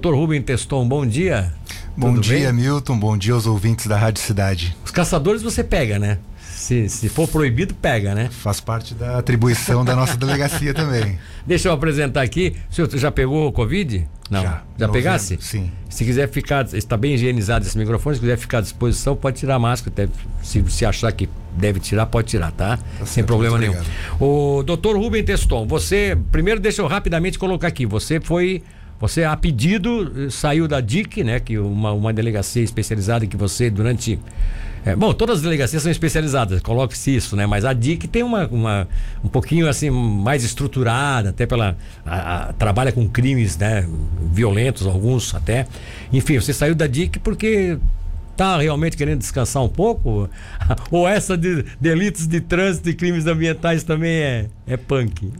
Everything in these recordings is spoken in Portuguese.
Doutor Rubem Teston, bom dia. Bom Tudo dia, bem? Milton. Bom dia aos ouvintes da Rádio Cidade. Os caçadores você pega, né? Se, se for proibido, pega, né? Faz parte da atribuição da nossa delegacia também. Deixa eu apresentar aqui. O senhor já pegou o Covid? Não. Já, já pegasse? Sim. Se quiser ficar, está bem higienizado esse microfone, se quiser ficar à disposição, pode tirar a máscara. Deve, se, se achar que deve tirar, pode tirar, tá? tá Sem problema nenhum. O doutor Rubem Teston, você, primeiro deixa eu rapidamente colocar aqui, você foi você, a pedido, saiu da DIC, né? Que uma, uma delegacia especializada que você, durante. É, bom, todas as delegacias são especializadas, coloque-se isso, né? Mas a DIC tem uma, uma, um pouquinho assim mais estruturada, até pela. A, a, trabalha com crimes né, violentos, alguns até. Enfim, você saiu da DIC porque está realmente querendo descansar um pouco? Ou essa de delitos de trânsito e crimes ambientais também é, é punk?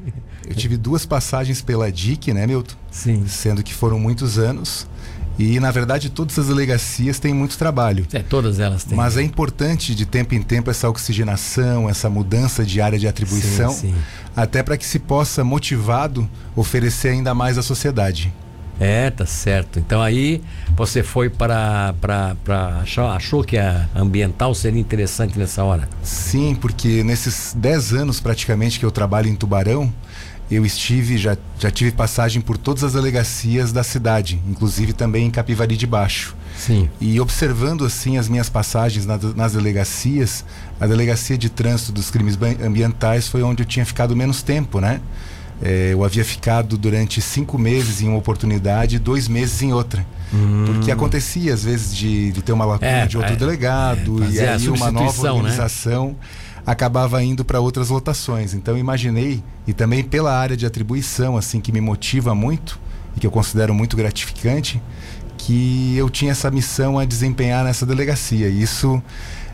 Eu tive duas passagens pela DIC, né, Milton? Sim. Sendo que foram muitos anos. E, na verdade, todas as delegacias têm muito trabalho. É, todas elas têm. Mas é importante, de tempo em tempo, essa oxigenação, essa mudança de área de atribuição, sim, sim. até para que se possa, motivado, oferecer ainda mais à sociedade. É, tá certo. Então aí você foi para. para achou, achou que a ambiental seria interessante nessa hora? Sim, porque nesses 10 anos praticamente que eu trabalho em Tubarão, eu estive, já, já tive passagem por todas as delegacias da cidade, inclusive também em Capivari de Baixo. Sim. E observando assim as minhas passagens na, nas delegacias, a delegacia de trânsito dos crimes ambientais foi onde eu tinha ficado menos tempo, né? É, eu havia ficado durante cinco meses em uma oportunidade e dois meses em outra. Hum. Porque acontecia, às vezes, de, de ter uma lacuna é, de outro é, delegado é, e aí uma nova né? organização né? Acabava indo para outras lotações. Então, imaginei, e também pela área de atribuição, assim, que me motiva muito e que eu considero muito gratificante, que eu tinha essa missão a desempenhar nessa delegacia. E isso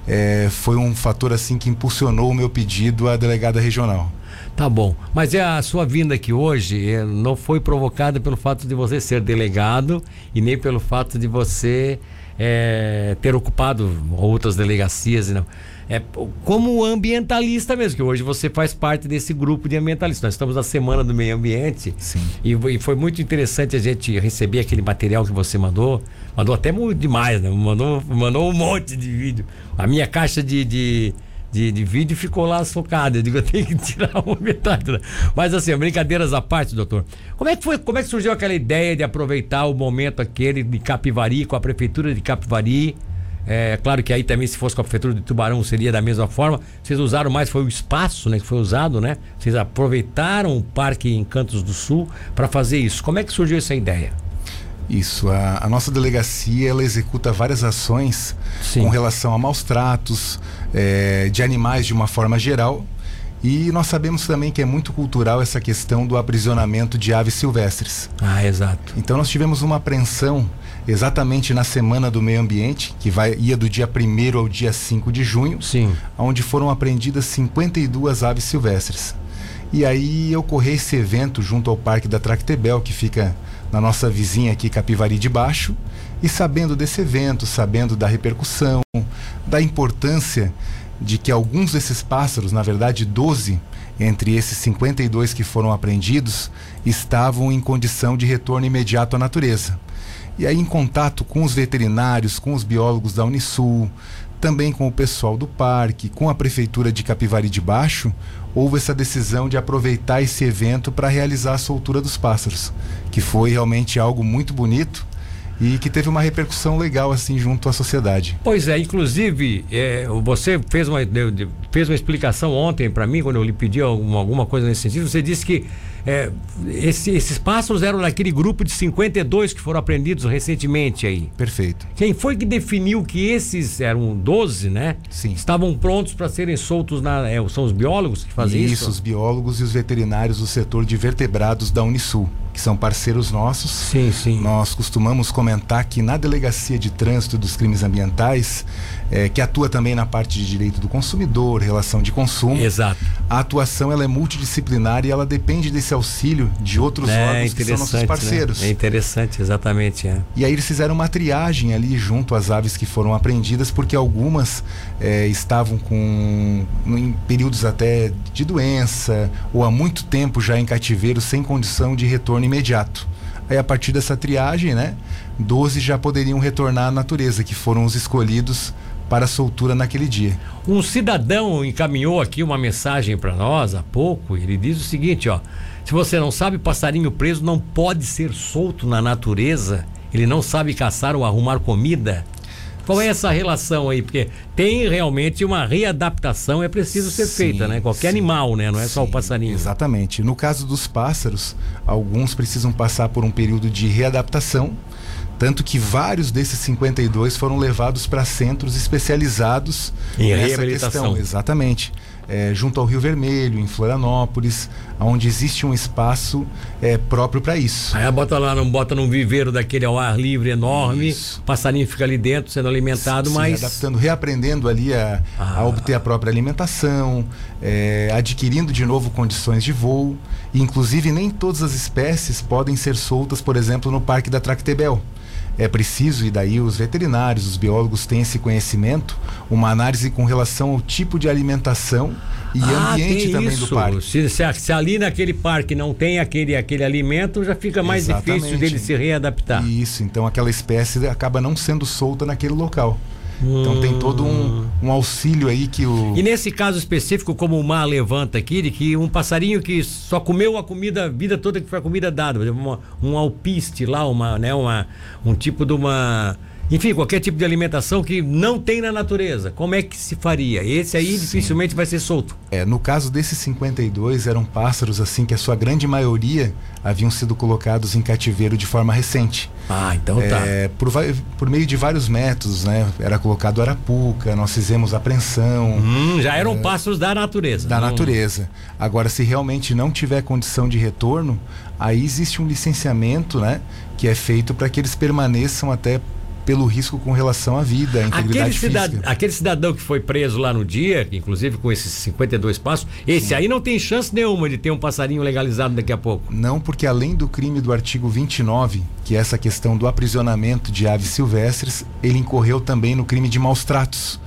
é, foi um fator assim que impulsionou o meu pedido à delegada regional. Tá bom. Mas é a sua vinda aqui hoje é, não foi provocada pelo fato de você ser delegado e nem pelo fato de você é, ter ocupado outras delegacias. Não. É, como ambientalista mesmo, que hoje você faz parte desse grupo de ambientalistas. Nós estamos na Semana do Meio Ambiente. Sim. E, e foi muito interessante a gente receber aquele material que você mandou. Mandou até muito demais, né? Mandou, mandou um monte de vídeo. A minha caixa de, de de, de vídeo ficou lá socado. Eu digo, eu tenho que tirar uma metade. Né? Mas assim, brincadeiras à parte, doutor. Como é que foi? Como é que surgiu aquela ideia de aproveitar o momento aquele de Capivari, com a prefeitura de Capivari? É claro que aí também, se fosse com a prefeitura de Tubarão, seria da mesma forma. Vocês usaram mais, foi o espaço né, que foi usado, né? Vocês aproveitaram o Parque Encantos do Sul para fazer isso. Como é que surgiu essa ideia? Isso, a, a, nossa delegacia ela executa várias ações Sim. com relação a maus tratos é, de animais de uma forma geral. E nós sabemos também que é muito cultural essa questão do aprisionamento de aves silvestres. Ah, exato. Então nós tivemos uma apreensão exatamente na Semana do Meio Ambiente, que vai, ia do dia 1 ao dia 5 de junho, Sim. onde foram apreendidas 52 aves silvestres. E aí ocorreu esse evento junto ao Parque da Tractebel, que fica na nossa vizinha aqui, Capivari de Baixo, e sabendo desse evento, sabendo da repercussão, da importância de que alguns desses pássaros, na verdade 12 entre esses 52 que foram apreendidos, estavam em condição de retorno imediato à natureza. E aí, em contato com os veterinários, com os biólogos da Unisul, também com o pessoal do parque, com a prefeitura de Capivari de Baixo, houve essa decisão de aproveitar esse evento para realizar a soltura dos pássaros, que foi realmente algo muito bonito e que teve uma repercussão legal assim junto à sociedade. Pois é, inclusive é, você fez uma, fez uma explicação ontem para mim quando eu lhe pedi alguma, alguma coisa nesse sentido. Você disse que é, esse, esses pássaros eram daquele grupo de 52 que foram apreendidos recentemente aí. Perfeito. Quem foi que definiu que esses eram 12, né? Sim. Estavam prontos para serem soltos na. É, são os biólogos que fazem isso? Isso, os biólogos e os veterinários do setor de vertebrados da Unisul que são parceiros nossos. Sim, sim. Nós costumamos comentar que na Delegacia de Trânsito dos Crimes Ambientais, é, que atua também na parte de direito do consumidor, relação de consumo. Exato. A atuação ela é multidisciplinar e ela depende desse auxílio de outros é, órgãos que são nossos né? parceiros. Né? É interessante, exatamente. É. E aí eles fizeram uma triagem ali junto às aves que foram apreendidas, porque algumas é, estavam com em períodos até de doença ou há muito tempo já em cativeiro sem condição de retorno imediato Aí a partir dessa triagem, né, 12 já poderiam retornar à natureza, que foram os escolhidos para a soltura naquele dia. Um cidadão encaminhou aqui uma mensagem para nós há pouco. Ele diz o seguinte, ó: se você não sabe, passarinho preso não pode ser solto na natureza. Ele não sabe caçar ou arrumar comida. Qual é essa relação aí? Porque tem realmente uma readaptação, é preciso ser sim, feita, né? Qualquer sim, animal, né? Não é sim, só o passarinho. Exatamente. No caso dos pássaros, alguns precisam passar por um período de readaptação tanto que vários desses 52 foram levados para centros especializados em nessa reabilitação. questão. Exatamente. É, junto ao Rio Vermelho, em Florianópolis, onde existe um espaço é, próprio para isso. Aí bota lá, não bota num viveiro daquele ao ar livre enorme, isso. passarinho fica ali dentro sendo alimentado, mas. adaptando, reaprendendo ali a, ah. a obter a própria alimentação, é, adquirindo de novo condições de voo. inclusive, nem todas as espécies podem ser soltas, por exemplo, no Parque da Tractebel é preciso, e daí os veterinários, os biólogos têm esse conhecimento, uma análise com relação ao tipo de alimentação e ah, ambiente também isso. do parque. Se, se, se, ali naquele parque não tem aquele, aquele alimento, já fica mais Exatamente. difícil dele se readaptar. Isso, então aquela espécie acaba não sendo solta naquele local. Então tem todo um, um, auxílio aí que o. E nesse caso específico, como o Mar levanta aqui, de que um passarinho que só comeu a comida a vida toda que foi a comida dada, uma, um alpiste lá, uma, né, uma, um tipo de uma enfim, qualquer tipo de alimentação que não tem na natureza. Como é que se faria? Esse aí Sim. dificilmente vai ser solto. É, no caso desses 52, eram pássaros assim que a sua grande maioria haviam sido colocados em cativeiro de forma recente. Ah, então tá. É, por, por meio de vários métodos, né? Era colocado arapuca, nós fizemos apreensão. Hum, já eram é, pássaros da natureza. Da hum. natureza. Agora, se realmente não tiver condição de retorno, aí existe um licenciamento, né? Que é feito para que eles permaneçam até pelo risco com relação à vida, à integridade aquele física. aquele cidadão que foi preso lá no dia, inclusive com esses 52 passos, esse Sim. aí não tem chance nenhuma de ter um passarinho legalizado daqui a pouco. Não, porque além do crime do artigo 29, que é essa questão do aprisionamento de aves silvestres, ele incorreu também no crime de maus tratos.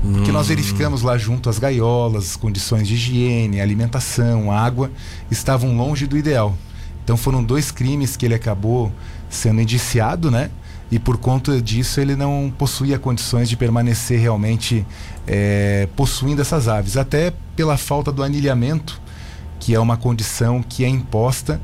Porque hum. nós verificamos lá junto as gaiolas, condições de higiene, alimentação, água, estavam longe do ideal. Então foram dois crimes que ele acabou sendo indiciado, né? E por conta disso ele não possuía condições de permanecer realmente é, possuindo essas aves, até pela falta do anilhamento, que é uma condição que é imposta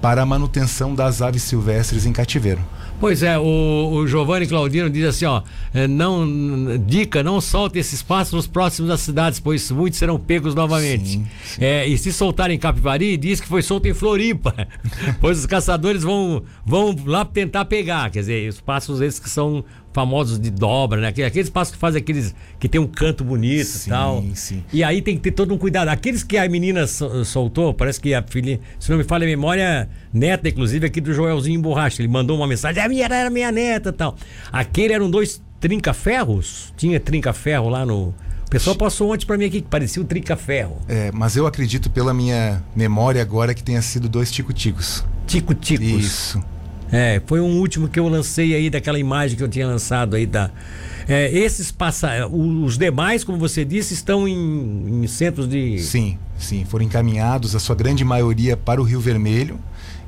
para a manutenção das aves silvestres em cativeiro. Pois é, o, o Giovanni Claudino diz assim, ó, é, não, dica, não solte esses pássaros próximos das cidades, pois muitos serão pegos novamente. Sim, sim. É, e se soltarem em Capivari, diz que foi solto em Floripa, pois os caçadores vão, vão lá tentar pegar, quer dizer, os pássaros esses que são famosos de dobra, né? Aqueles passos que fazem aqueles que tem um canto bonito e tal. Sim. E aí tem que ter todo um cuidado. Aqueles que a menina soltou, parece que a filha, se não me falha a memória, neta, inclusive, aqui do Joelzinho Borracha. Ele mandou uma mensagem, a minha era minha neta tal. Aquele eram dois trinca-ferros? Tinha trinca-ferro lá no. O pessoal passou ontem para mim aqui que parecia um trinca-ferro. É, mas eu acredito pela minha memória agora que tenha sido dois tico-ticos. Tico-ticos. Isso. É, foi um último que eu lancei aí daquela imagem que eu tinha lançado aí da. É, esses passa, os demais, como você disse, estão em, em centros de. Sim, sim, foram encaminhados a sua grande maioria para o Rio Vermelho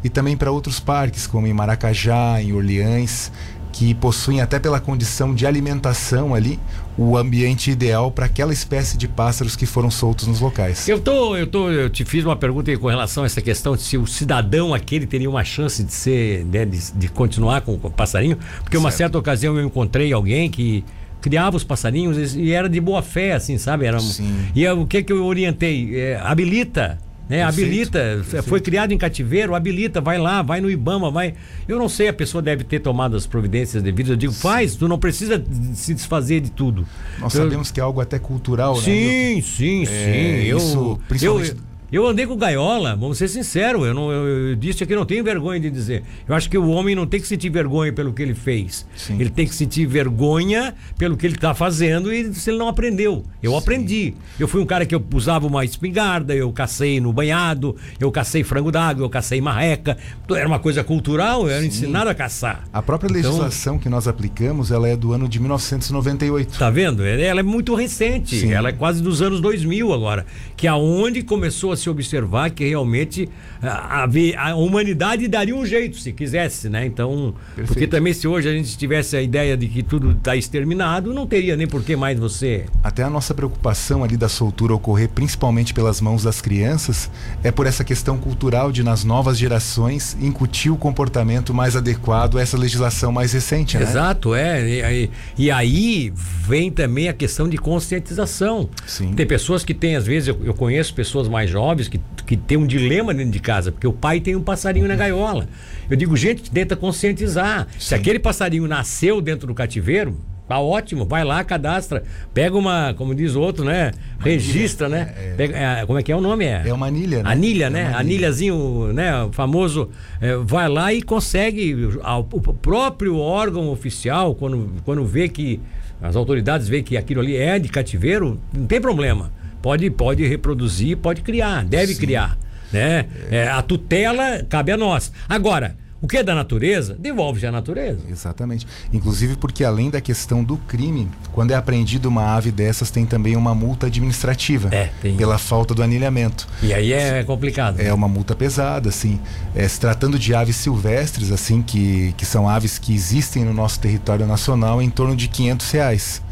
e também para outros parques, como em Maracajá, em Orleans, que possuem até pela condição de alimentação ali o ambiente ideal para aquela espécie de pássaros que foram soltos nos locais. Eu tô, eu tô, eu te fiz uma pergunta com relação a essa questão de se o cidadão aquele teria uma chance de ser, né, de, de continuar com o passarinho, porque certo. uma certa ocasião eu encontrei alguém que criava os passarinhos e era de boa fé, assim, sabe? Era, Sim. E o que que eu orientei? É, habilita né? Habilita, perfeito. foi criado em cativeiro, habilita, vai lá, vai no Ibama, vai. Eu não sei, a pessoa deve ter tomado as providências devidas. Eu digo, faz, tu não precisa se desfazer de tudo. Nós eu... sabemos que é algo até cultural, sim, né? Sim, sim, é, sim. Eu, isso, principalmente... eu, eu andei com gaiola, vamos ser sinceros, eu, não, eu, eu disse aqui, não tenho vergonha de dizer. Eu acho que o homem não tem que sentir vergonha pelo que ele fez. Sim. Ele tem que sentir vergonha pelo que ele está fazendo e se ele não aprendeu. Eu Sim. aprendi. Eu fui um cara que eu usava uma espingarda, eu cacei no banhado, eu cacei frango d'água, eu cacei marreca. Era uma coisa cultural, eu era Sim. ensinado a caçar. A própria então legislação então, que nós aplicamos, ela é do ano de 1998. Tá vendo? Ela é muito recente, ela é quase dos anos 2000 agora, que é aonde começou a se observar que realmente a, a, a humanidade daria um jeito se quisesse, né? Então, Perfeito. porque também se hoje a gente tivesse a ideia de que tudo está exterminado, não teria nem por que mais você. Até a nossa preocupação ali da soltura ocorrer principalmente pelas mãos das crianças é por essa questão cultural de nas novas gerações incutir o comportamento mais adequado a essa legislação mais recente, né? Exato, é. E, e aí vem também a questão de conscientização. Sim. Tem pessoas que têm, às vezes, eu, eu conheço pessoas mais jovens que, que têm um dilema dentro de casa, porque o pai tem um passarinho na gaiola. Eu digo, gente, tenta conscientizar. Sim. Se aquele passarinho nasceu dentro do cativeiro, Tá ótimo, vai lá, cadastra. Pega uma, como diz o outro, né? Registra, né? É, é, Pega, é, como é que é o nome? É, é uma anilha, né? Anilha, é né? Anilhazinho, né? O famoso. É, vai lá e consegue. O próprio órgão oficial, quando, quando vê que. As autoridades veem que aquilo ali é de cativeiro, não tem problema. Pode, pode reproduzir, pode criar, deve Sim. criar. Né? É, a tutela cabe a nós. Agora, o que é da natureza, devolve-se à natureza. Exatamente. Inclusive porque além da questão do crime, quando é apreendido uma ave dessas, tem também uma multa administrativa. É, tem. Pela falta do anilhamento. E aí é complicado. É uma multa pesada, assim. É, se tratando de aves silvestres, assim, que, que são aves que existem no nosso território nacional, em torno de 500 reais.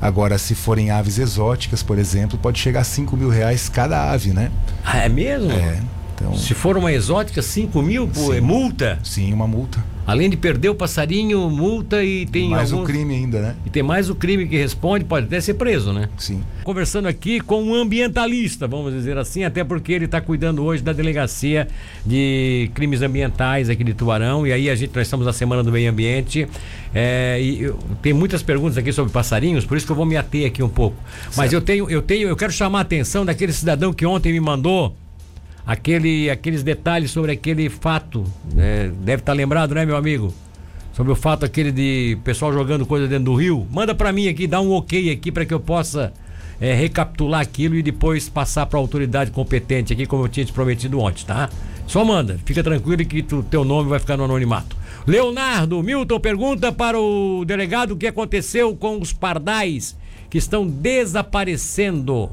Agora, se forem aves exóticas, por exemplo, pode chegar a 5 mil reais cada ave, né? Ah, é mesmo? É. Então, Se for uma exótica, 5 mil por sim, multa? Sim, uma multa. Além de perder o passarinho, multa e tem. Mais alguns... o crime ainda, né? E tem mais o crime que responde, pode até ser preso, né? Sim. Conversando aqui com um ambientalista, vamos dizer assim, até porque ele está cuidando hoje da delegacia de crimes ambientais aqui de Tubarão. E aí a gente, nós estamos na Semana do Meio Ambiente. É, e eu, tem muitas perguntas aqui sobre passarinhos, por isso que eu vou me ater aqui um pouco. Certo. Mas eu tenho, eu tenho, eu quero chamar a atenção daquele cidadão que ontem me mandou aquele, aqueles detalhes sobre aquele fato. Né? Deve estar tá lembrado, né, meu amigo? Sobre o fato aquele de pessoal jogando coisa dentro do rio. Manda para mim aqui, dá um ok aqui para que eu possa é, recapitular aquilo e depois passar para a autoridade competente aqui, como eu tinha te prometido ontem, tá? Só manda, fica tranquilo que tu, teu nome vai ficar no anonimato. Leonardo Milton pergunta para o delegado o que aconteceu com os pardais que estão desaparecendo,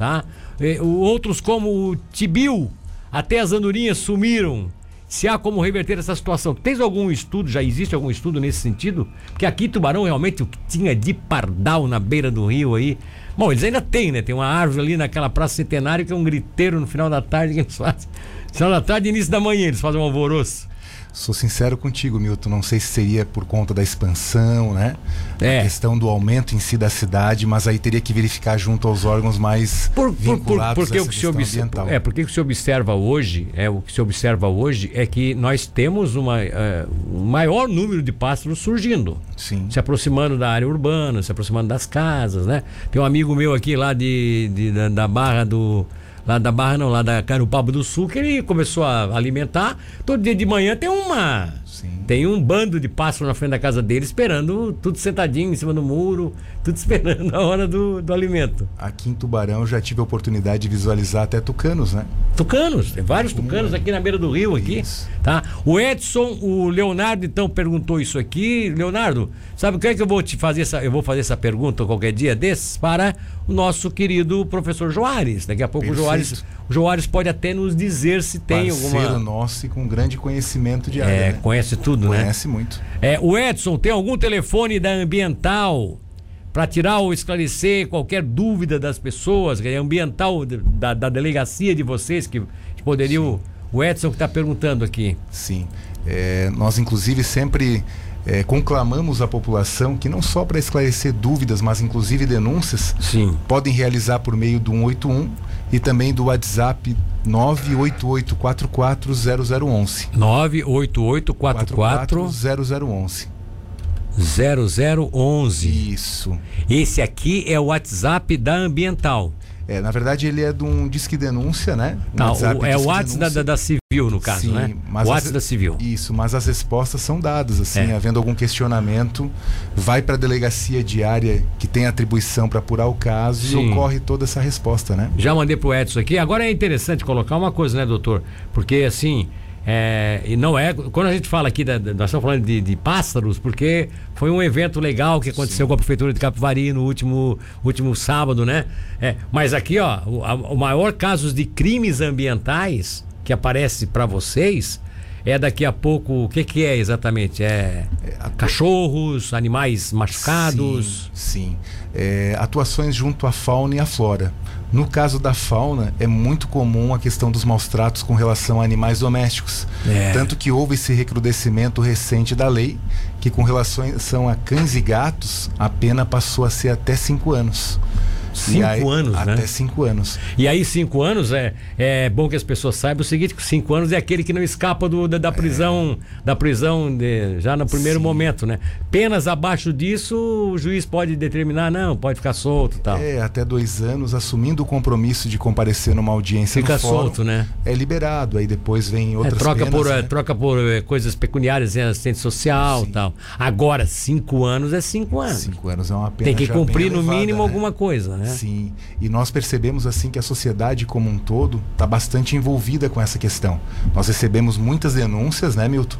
tá? É, outros como o Tibil, até as andorinhas sumiram. Se há como reverter essa situação. Tens algum estudo, já existe algum estudo nesse sentido? Porque aqui Tubarão realmente o que tinha de pardal na beira do rio aí. Bom, eles ainda têm, né? Tem uma árvore ali naquela praça centenária que é um griteiro no final da tarde que eles fazem. Final da tarde e início da manhã eles fazem um alvoroço. Sou sincero contigo, Milton. Não sei se seria por conta da expansão, né? É. A questão do aumento em si da cidade, mas aí teria que verificar junto aos órgãos mais por, vinculados por, por, porque o que se observa, É, porque o que se observa hoje, é o que se observa hoje é que nós temos uma, uh, um maior número de pássaros surgindo. Sim. Se aproximando da área urbana, se aproximando das casas, né? Tem um amigo meu aqui lá de, de da, da Barra do lá da Barra não, lá da Carupaba do Sul, que ele começou a alimentar. Todo dia de manhã tem uma Sim. Tem um bando de pássaros na frente da casa dele esperando, tudo sentadinho em cima do muro, tudo esperando a hora do, do alimento. Aqui em Tubarão eu já tive a oportunidade de visualizar até tucanos, né? Tucanos, tem vários tucanos aqui na beira do rio aqui, isso. tá? O Edson, o Leonardo então perguntou isso aqui. Leonardo, sabe o que é que eu vou te fazer essa, eu vou fazer essa pergunta qualquer dia desses para o nosso querido professor Joares. Daqui a pouco Perfeito. o Joares, o Joares pode até nos dizer se tem Parceiro alguma nosso e com grande conhecimento de área. É, né? conhece tudo, conhece né? Conhece muito. É, o Edson tem algum telefone da Ambiental para tirar ou esclarecer qualquer dúvida das pessoas, é ambiental da, da delegacia de vocês que, que poderiam Sim. O Edson que está perguntando aqui. Sim, é, nós inclusive sempre é, conclamamos a população que não só para esclarecer dúvidas, mas inclusive denúncias, Sim. podem realizar por meio do 181 e também do WhatsApp 988440011. 988440011. 0011. Isso. Esse aqui é o WhatsApp da Ambiental. É, na verdade, ele é de um disque denúncia, né? Um tá, o, é o WhatsApp da, da, da, Civil, no caso, Sim, né? Mas o WhatsApp da Civil. Isso, mas as respostas são dadas, assim, é. havendo algum questionamento, vai para a delegacia diária que tem atribuição para apurar o caso Sim. e ocorre toda essa resposta, né? Já mandei pro Edson aqui. Agora é interessante colocar uma coisa, né, doutor? Porque, assim, É, e não é. Quando a gente fala aqui, da, nós estamos falando de, de, pássaros, porque foi um evento legal que aconteceu Sim. com a Prefeitura de Capivari no último, último sábado, né? É, mas aqui, ó, o, a, o maior caso de crimes ambientais que aparece para vocês é daqui a pouco. O que, que é exatamente? É, é cachorros, animais machucados? Sim, sim. É, atuações junto à fauna e à flora. No caso da fauna, é muito comum a questão dos maus tratos com relação a animais domésticos. É. Tanto que houve esse recrudescimento recente da lei, que com relação a cães e gatos, a pena passou a ser até cinco anos. Cinco aí, anos, até né? Até cinco anos. E aí, cinco anos, é, é bom que as pessoas saibam o seguinte: cinco anos é aquele que não escapa do, da, da prisão, é. da prisão de, já no primeiro Sim. momento, né? Penas abaixo disso, o juiz pode determinar, não, pode ficar solto tal. É, até dois anos, assumindo o compromisso de comparecer numa audiência Fica fórum, solto, né? É liberado, aí depois vem é, outras é, troca penas, por né? Troca por é, coisas pecuniárias, né? assistente social Sim. tal. Agora, cinco anos é cinco anos. Cinco anos é uma pena Tem que cumprir no mínimo né? alguma coisa, né? Sim. E nós percebemos assim que a sociedade como um todo está bastante envolvida com essa questão. Nós recebemos muitas denúncias, né, Milton?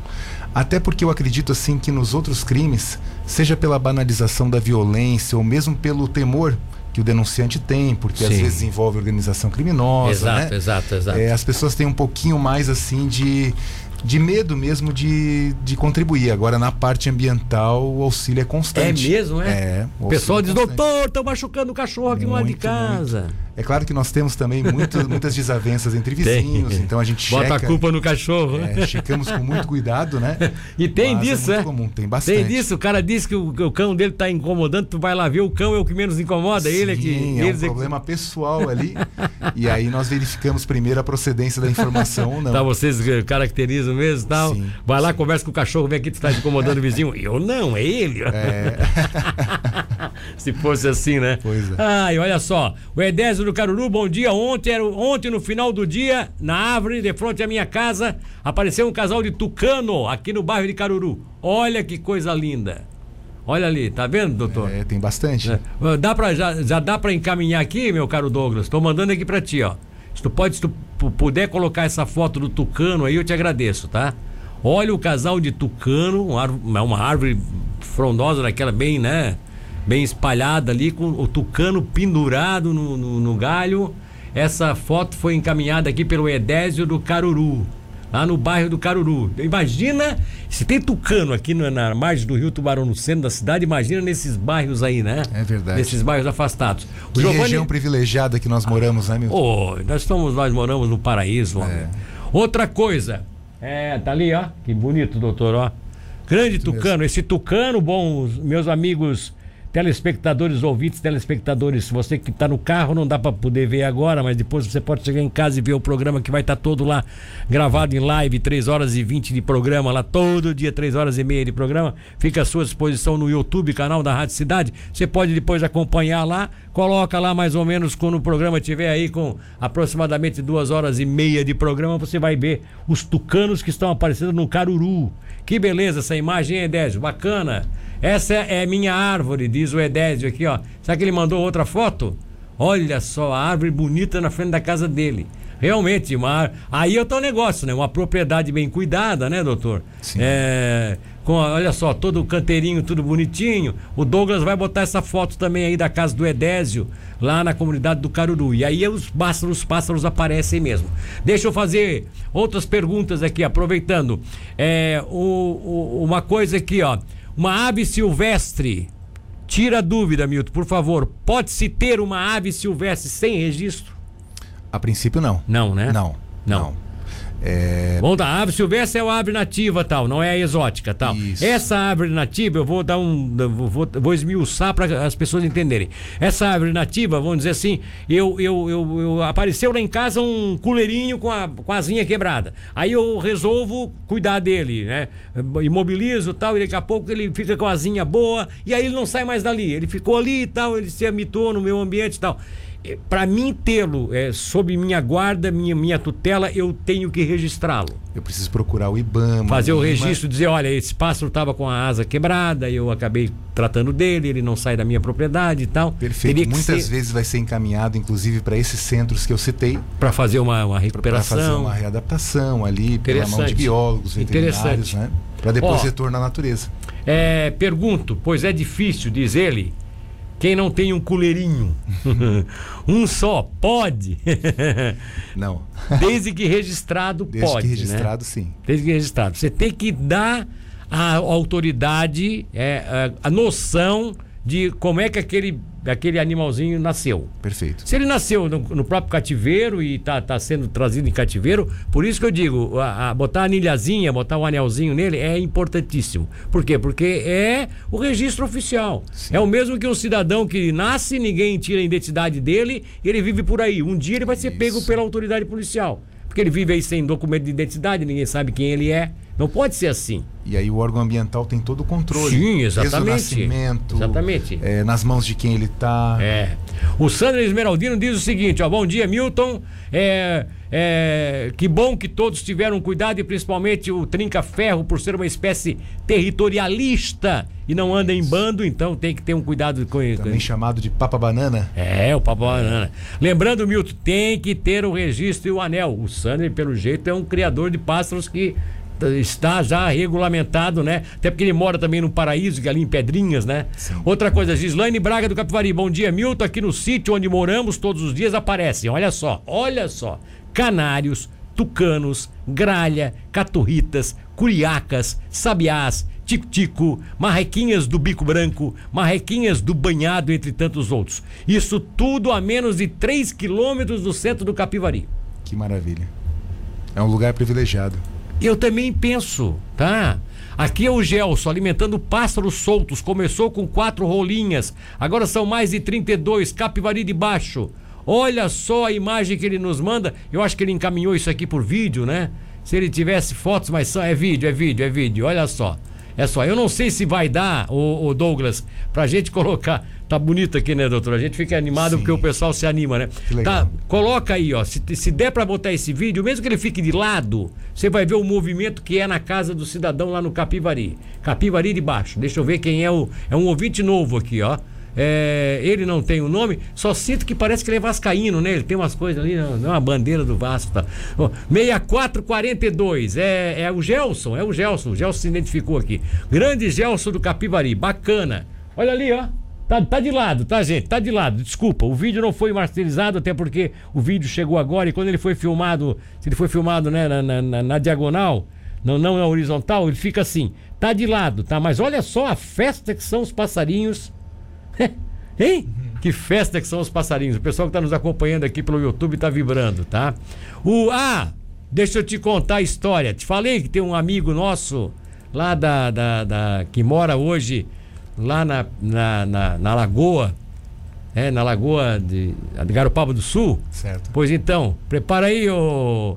Até porque eu acredito assim que nos outros crimes, seja pela banalização da violência ou mesmo pelo temor que o denunciante tem, porque Sim. às vezes envolve organização criminosa. Exato, né? exato, exato. É, as pessoas têm um pouquinho mais assim de de medo mesmo de, de contribuir. Agora, na parte ambiental, o auxílio é constante. É mesmo, é? É. O pessoal é diz, doutor, estão machucando o cachorro aqui no lado de casa. Muito. É claro que nós temos também muito, muitas desavenças entre vizinhos, tem. então a gente Bota a culpa no cachorro. É, checamos com muito cuidado, né? E tem Mas é disso, é? Muito comum, tem bastante. Tem disso, o cara disse que o, o cão dele está incomodando, tu vai lá ver, o cão é o que menos incomoda, Sim, ele é que... é um problema é que... pessoal ali, e aí nós verificamos primeiro a procedência da informação ou não. Tá, vocês caracterizam mesmo e tal? Sim, vai lá, sim. conversa com o cachorro, vem aqui, tu está incomodando o vizinho. Eu não, é ele. É. Se fosse assim, né? Pois é. Ai, olha só, o Edésio do Caruru, bom dia, ontem, era, ontem no final do dia, na árvore de frente à minha casa, apareceu um casal de tucano aqui no bairro de Caruru. Olha que coisa linda. Olha ali, tá vendo, doutor? É, tem bastante. É. Dá pra, já, já dá para encaminhar aqui, meu caro Douglas? Estou mandando aqui para ti, ó. Se tu pode, se tu puder colocar essa foto do tucano aí, eu te agradeço, tá? Olha o casal de tucano, uma, uma árvore frondosa daquela bem, né? Bem espalhada ali, com o tucano pendurado no, no, no galho essa foto foi encaminhada aqui pelo Edésio do Caruru, lá no bairro do Caruru. Imagina, se tem tucano aqui na, na margem do Rio Tubarão, no centro da cidade, imagina nesses bairros aí, né? É verdade. Nesses bairros afastados. O que Giovani... região privilegiada que nós moramos, né, meu? Oh, nós, estamos, nós moramos no paraíso, é. Outra coisa, é, tá ali, ó, que bonito, doutor, ó. Grande Muito tucano, mesmo. esse tucano, bom, meus amigos telespectadores, ouvintes, telespectadores, você que está no carro não dá para poder ver agora, mas depois você pode chegar em casa e ver o programa que vai estar tá todo lá gravado em live, 3 horas e 20 de programa lá, todo dia 3 horas e meia de programa. Fica à sua disposição no YouTube, canal da Rádio Cidade. Você pode depois acompanhar lá, coloca lá mais ou menos quando o programa tiver aí com aproximadamente duas horas e meia de programa, você vai ver os tucanos que estão aparecendo no Caruru. Que beleza essa imagem, hein, Edésio? Bacana. Essa é minha árvore, diz o Edésio aqui, ó. Será que ele mandou outra foto? Olha só, a árvore bonita na frente da casa dele. Realmente, uma, aí é o teu negócio, né? Uma propriedade bem cuidada, né, doutor? Sim. É, com, olha só, todo o canteirinho, tudo bonitinho. O Douglas vai botar essa foto também aí da casa do Edésio, lá na comunidade do Caruru. E aí os pássaros, os pássaros aparecem mesmo. Deixa eu fazer outras perguntas aqui, aproveitando. É, o, o, uma coisa aqui, ó. Uma ave silvestre. Tira a dúvida, Milton, por favor. Pode-se ter uma ave silvestre sem registro? A princípio, não. Não, né? Não. Não. não. É... Bom, tá, a ave silvestre é uma árvore nativa, tal, não é a exótica, tal. Isso. Essa árvore nativa, eu vou dar um, vou, vou esmiuçar para as pessoas entenderem. Essa árvore nativa, vamos dizer assim, eu, eu, eu, eu, apareceu lá em casa um culeirinho com a, com a asinha quebrada. Aí eu resolvo cuidar dele, né? Imobilizo, tal, e daqui a pouco ele fica com a asinha boa e aí ele não sai mais dali. Ele ficou ali e tal, ele se habitou no meu ambiente e tal. Para mim tê-lo é, sob minha guarda, minha, minha tutela, eu tenho que registrá-lo. Eu preciso procurar o IBAMA. Fazer o registro, dizer, olha, esse pássaro estava com a asa quebrada, eu acabei tratando dele, ele não sai da minha propriedade e tal. Perfeito. Muitas ser... vezes vai ser encaminhado, inclusive, para esses centros que eu citei. Para fazer uma, uma recuperação. Para fazer uma readaptação ali, pela mão de biólogos, veterinários, né? Para depois retornar à natureza. É, pergunto, pois é difícil, diz ele, quem não tem um coleirinho? um só, pode? não. Desde que registrado, Desde pode. Desde que registrado, né? sim. Desde que registrado. Você tem que dar à autoridade é, a noção de como é que aquele, aquele animalzinho nasceu. Perfeito. Se ele nasceu no, no próprio cativeiro e está tá sendo trazido em cativeiro, por isso que eu digo, a, a, botar a anilhazinha, botar um anelzinho nele é importantíssimo. Por quê? Porque é o registro oficial. Sim. É o mesmo que um cidadão que nasce, ninguém tira a identidade dele, ele vive por aí. Um dia ele vai ser isso. pego pela autoridade policial. Porque ele vive aí sem documento de identidade, ninguém sabe quem ele é. Não pode ser assim. E aí o órgão ambiental tem todo o controle. Sim, exatamente. Desde nascimento, exatamente. É, nas mãos de quem ele está. É. O Sandro Esmeraldino diz o seguinte: ó, bom dia, Milton. É, é, que bom que todos tiveram cuidado e principalmente o trinca-ferro por ser uma espécie territorialista e não anda em bando, então tem que ter um cuidado com isso. Também chamado de papa-banana. É, o papa-banana. Lembrando, Milton, tem que ter o registro e o anel. O Sandro, pelo jeito, é um criador de pássaros que está já regulamentado, né? Até porque ele mora também no Paraíso, que ali em Pedrinhas, né? Sim. Outra coisa, Gislaine Braga do Capivari. Bom dia, Milton. Aqui no sítio onde moramos todos os dias aparecem, olha só, olha só, canários, tucanos, gralha, caturritas, curiacas, sabiás, tico-tico, marrequinhas do bico branco, marrequinhas do banhado, entre tantos outros. Isso tudo a menos de 3 quilômetros do centro do Capivari. Que maravilha. É um lugar privilegiado. Eu também penso, tá? Aqui é o Gelson alimentando pássaros soltos. Começou com quatro rolinhas, agora são mais de 32, capivari de baixo. Olha só a imagem que ele nos manda. Eu acho que ele encaminhou isso aqui por vídeo, né? Se ele tivesse fotos, mas são, é vídeo, é vídeo, é vídeo. Olha só. É só. Eu não sei se vai dar, o, o Douglas, pra gente colocar. Tá bonito aqui, né, doutor? A gente fica animado Sim. porque o pessoal se anima, né? Tá, coloca aí, ó. Se, se der para botar esse vídeo, mesmo que ele fique de lado, você vai ver o movimento que é na casa do cidadão lá no Capivari. Capivari de baixo. Deixa eu ver quem é o. É um ouvinte novo aqui, ó. É, ele não tem o um nome, só sinto que parece que ele é vascaíno, né? Ele tem umas coisas ali, não, é uma bandeira do Vasco. Tá. 6442, é, é o Gelson, é o Gelson, o Gelson se identificou aqui. Grande Gelson do Capivari, bacana. Olha ali, ó. Tá, tá de lado, tá, gente? Tá de lado. Desculpa, o vídeo não foi masterizado, até porque o vídeo chegou agora e quando ele foi filmado, se ele foi filmado né, na, na, na, na diagonal, não, não na horizontal, ele fica assim. Tá de lado, tá? Mas olha só a festa que são os passarinhos. hein? Que festa que são os passarinhos. O pessoal que está nos acompanhando aqui pelo YouTube está vibrando, tá? O Ah, deixa eu te contar a história. Te falei que tem um amigo nosso lá da, da, da que mora hoje lá na, na, na, na Lagoa, é, na Lagoa de, de Garopaba do Sul. Certo. Pois então, prepara aí, ô.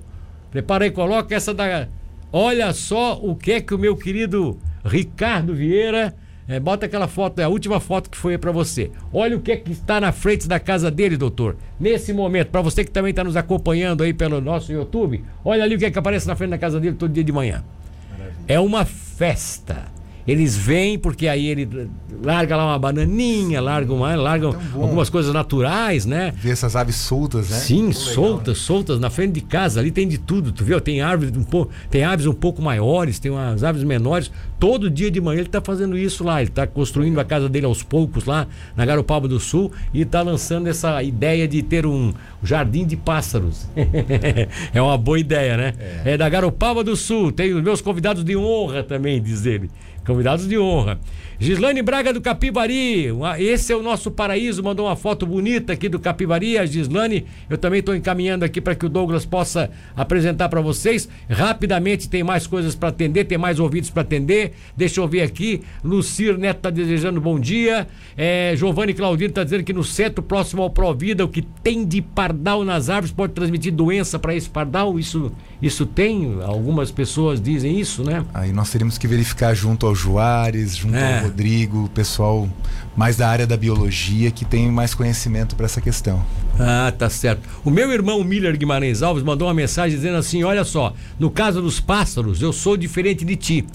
Prepara aí, coloca essa da. Olha só o que é que o meu querido Ricardo Vieira. É, bota aquela foto, é a última foto que foi para você. Olha o que é que está na frente da casa dele, doutor. Nesse momento, para você que também está nos acompanhando aí pelo nosso YouTube, olha ali o que é que aparece na frente da casa dele todo dia de manhã. Maravilha. É uma festa. Eles vêm porque aí ele larga lá uma bananinha, larga, uma, larga algumas coisas naturais, né? Ver essas aves soltas, né? Sim, soltas, legal, né? soltas na frente de casa. Ali tem de tudo, tu viu? Tem árvores um pouco, tem aves um pouco maiores, tem umas aves menores. Todo dia de manhã ele está fazendo isso lá. Ele está construindo a casa dele aos poucos lá na Garopaba do Sul e está lançando essa ideia de ter um jardim de pássaros. é uma boa ideia, né? É. é da Garopaba do Sul. Tem os meus convidados de honra também, diz ele. Convidados de honra. Gislaine Braga do Capivari, esse é o nosso paraíso, mandou uma foto bonita aqui do Capivari. A Gislaine, eu também estou encaminhando aqui para que o Douglas possa apresentar para vocês. Rapidamente tem mais coisas para atender, tem mais ouvidos para atender. Deixa eu ver aqui. Lucir Neto está desejando bom dia. É, Giovanni Claudino está dizendo que no centro próximo ao Provida, o que tem de pardal nas árvores pode transmitir doença para esse pardal. Isso, isso tem? Algumas pessoas dizem isso, né? Aí nós teríamos que verificar junto ao Juarez, junto É. ao Rodrigo, pessoal mais da área da biologia que tem mais conhecimento para essa questão. Ah, tá certo. O meu irmão Miller Guimarães Alves mandou uma mensagem dizendo assim: Olha só, no caso dos pássaros, eu sou diferente de ti.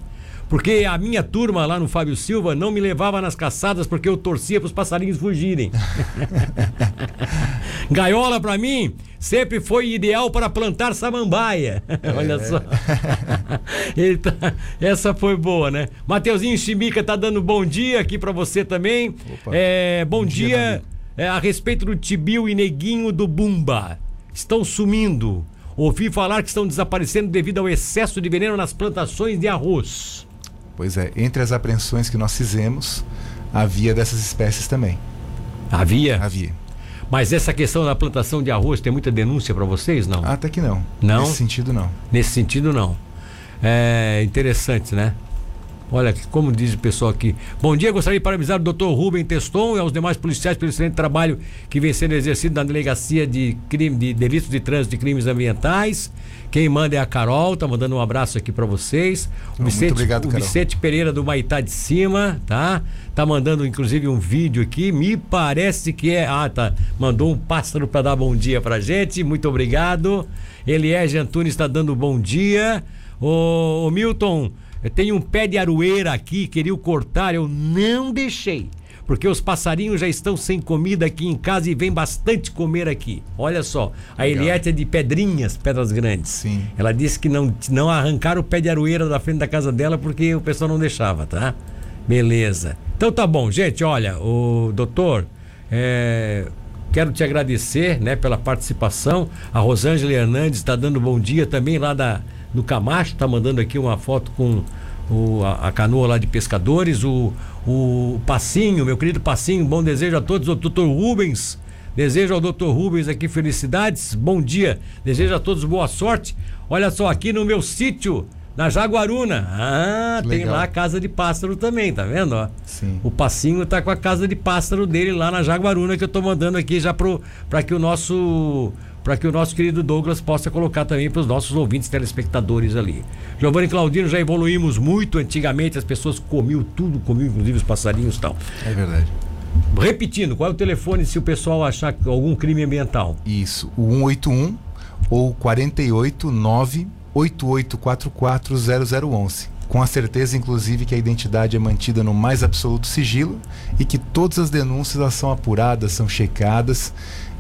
Porque a minha turma lá no Fábio Silva não me levava nas caçadas porque eu torcia para os passarinhos fugirem. Gaiola para mim sempre foi ideal para plantar samambaia. Olha só. Ele tá- Essa foi boa, né? Mateuzinho Chimica tá dando bom dia aqui para você também. Opa. É, bom, dia, dia. amigo. É, a respeito do Tibio e Neguinho do Bumba. Estão sumindo. Ouvi falar que estão desaparecendo devido ao excesso de veneno nas plantações de arroz. Pois é, entre as apreensões que nós fizemos, havia dessas espécies também. Havia? Havia. Mas essa questão da plantação de arroz tem muita denúncia para vocês, não? Até que não. Não? Nesse sentido, não. Nesse sentido, não. É interessante, né? Olha, como diz o pessoal aqui. Bom dia, gostaria de parabenizar o doutor Rubem Teston e aos demais policiais pelo excelente trabalho que vem sendo exercido na Delegacia de, crime, de Delitos de Trânsito e Crimes Ambientais. Quem manda é a Carol, tá mandando um abraço aqui para vocês. O Oh, muito Vicente, obrigado, o Carol. Vicente Pereira do Maitá de Cima, tá? Tá mandando inclusive um vídeo aqui. Me parece que é. Ah, tá. Mandou um pássaro para dar bom dia pra gente. Muito obrigado. Eliege Antunes está dando bom dia. Ô, ô, Milton, tem um pé de aroeira aqui, queria cortar, eu não deixei. Porque os passarinhos já estão sem comida aqui em casa e vem bastante comer aqui. Olha só, a Legal. Eliette é de Pedrinhas, Pedras Grandes. Sim. Ela disse que não, não arrancaram o pé de aroeira da frente da casa dela porque o pessoal não deixava, tá? Beleza. Então tá bom, gente, olha, o doutor, é, quero te agradecer, né, pela participação. A Rosângela Hernandes está dando bom dia também lá da, do Camacho, tá mandando aqui uma foto com o, a, a canoa lá de pescadores, o, o Passinho, meu querido Passinho, bom desejo a todos, o doutor Rubens. Desejo ao Dr. Rubens aqui felicidades, bom dia. Desejo a todos boa sorte. Olha só, aqui no meu sítio, na Jaguaruna. Ah, tem lá a casa de pássaro também, tá vendo? Ó? Sim. O Passinho tá com a casa de pássaro dele lá na Jaguaruna que eu tô mandando aqui já pro para que o nosso para que o nosso querido Douglas possa colocar também para os nossos ouvintes telespectadores ali. Giovanni e Claudino já evoluímos muito. Antigamente as pessoas comiam tudo, comiam inclusive os passarinhos e tal. É verdade. Repetindo, qual é o telefone se o pessoal achar algum crime ambiental? Isso, o 181 ou 489 8844 0011. Com a certeza, inclusive, que a identidade é mantida no mais absoluto sigilo e que todas as denúncias são apuradas, são checadas.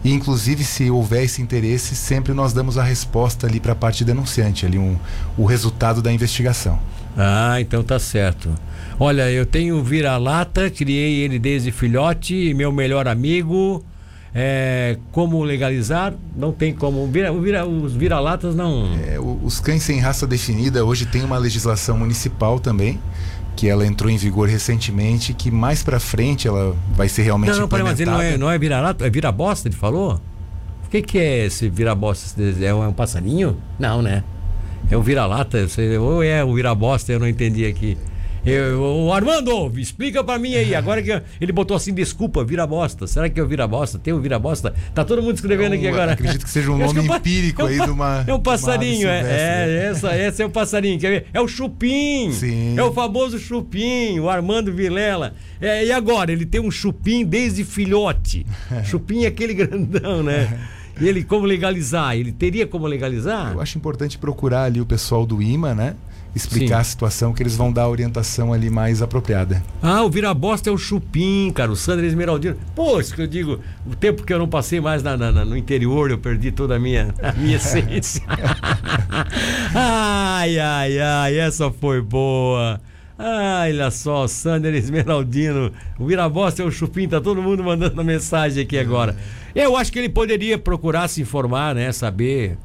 E, inclusive, se houver esse interesse, sempre nós damos a resposta ali para a parte denunciante, ali um, o resultado da investigação. Ah, então tá certo. Olha, eu tenho vira-lata, criei ele desde filhote, meu melhor amigo. É, como legalizar? Não tem como. Vira, vira- os vira-latas não. É, os cães sem raça definida hoje tem uma legislação municipal também, que ela entrou em vigor recentemente, que mais para frente ela vai ser realmente Não, não, peraí, mas ele não é, implementada. não é vira-lata, é vira-bosta, ele falou? O que, que é esse vira-bosta? É um, é um passarinho? Não, né? É um vira-lata, ou é o vira-bosta, eu não entendi aqui. Eu, o Armando, explica pra mim aí. Agora que ele botou assim, desculpa, vira-bosta. Será que é o vira-bosta? Tem o vira-bosta? Tá todo mundo escrevendo aqui agora. acredito que seja um nome é empírico é um aí de uma. É um passarinho, é. silvestre, É, né? essa, esse é o passarinho. Quer ver? É o chupim. Sim. É o famoso chupim, o Armando Vilela. É, e agora? Ele tem um chupim desde filhote. chupim é aquele grandão, né? E ele, como legalizar? Ele teria como legalizar? Eu acho importante procurar ali o pessoal do IMA, né? Explicar Sim. a situação que eles vão dar a orientação ali mais apropriada. Ah, o vira-bosta é o chupim, cara, o Sandro Esmeraldino. Pô, isso que eu digo, o tempo que eu não passei mais na- na- no interior, eu perdi toda a minha, a minha essência. ai, ai, ai, essa foi boa. Ai, olha só, Sander Esmeraldino, o vira-bosta é o chupim, tá todo mundo mandando mensagem aqui agora. Eu acho que ele poderia procurar se informar, né, saber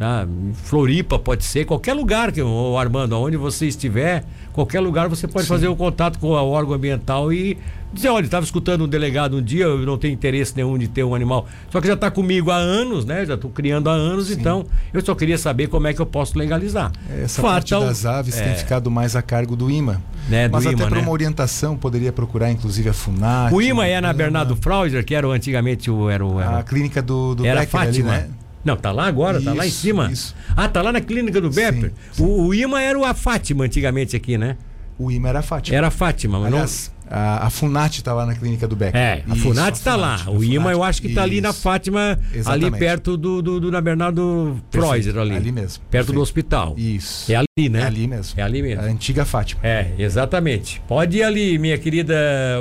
ah, Floripa pode ser, qualquer lugar, que o Armando, aonde você estiver, qualquer lugar você pode fazer o contato com o órgão ambiental e dizer, olha, estava escutando um delegado um dia, eu não tenho interesse nenhum de ter um animal, só que já está comigo há anos, né? Já estou criando há anos, então eu só queria saber como é que eu posso legalizar. Essa Falta parte o- das aves é, tem ficado mais a cargo do IMA. Né, Mas até para né? uma orientação poderia procurar inclusive a FUNAT. O IMA é na IMA, Bernardo Frauser, que era antigamente o era o, era A clínica do, do Era Becker ali, Fátima. né? Não, tá lá agora, tá lá em Isso, cima. isso. Ah, tá lá na clínica do Bepper. sim. O, o IMA era o a Fátima antigamente aqui, né? O IMA era a Fátima. Era a Fátima, mas Aliás, a, a Funat está lá na clínica do Becker. É, a Isso, Funat está lá. O IMA eu acho que está ali na isso. Fátima, ali Exatamente. perto do, do, do na Bernardo Preuser ali. Ali mesmo. Perto do Perfeito. hospital. Isso. É ali, né? É ali mesmo. É ali mesmo. A antiga Fátima. É, exatamente. Pode ir ali, minha querida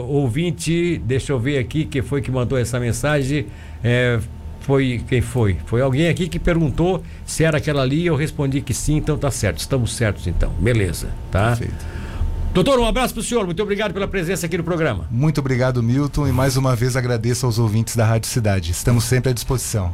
ouvinte. Deixa eu ver aqui quem foi que mandou essa mensagem. É, foi quem foi? Foi alguém aqui que perguntou se era aquela ali. Eu respondi que sim, então tá certo. Estamos certos então. Beleza, tá? Perfeito. Doutor, um abraço pro senhor. Muito obrigado pela presença aqui no programa. Muito obrigado, Milton, e mais uma vez agradeço aos ouvintes da Rádio Cidade. Estamos sempre à disposição.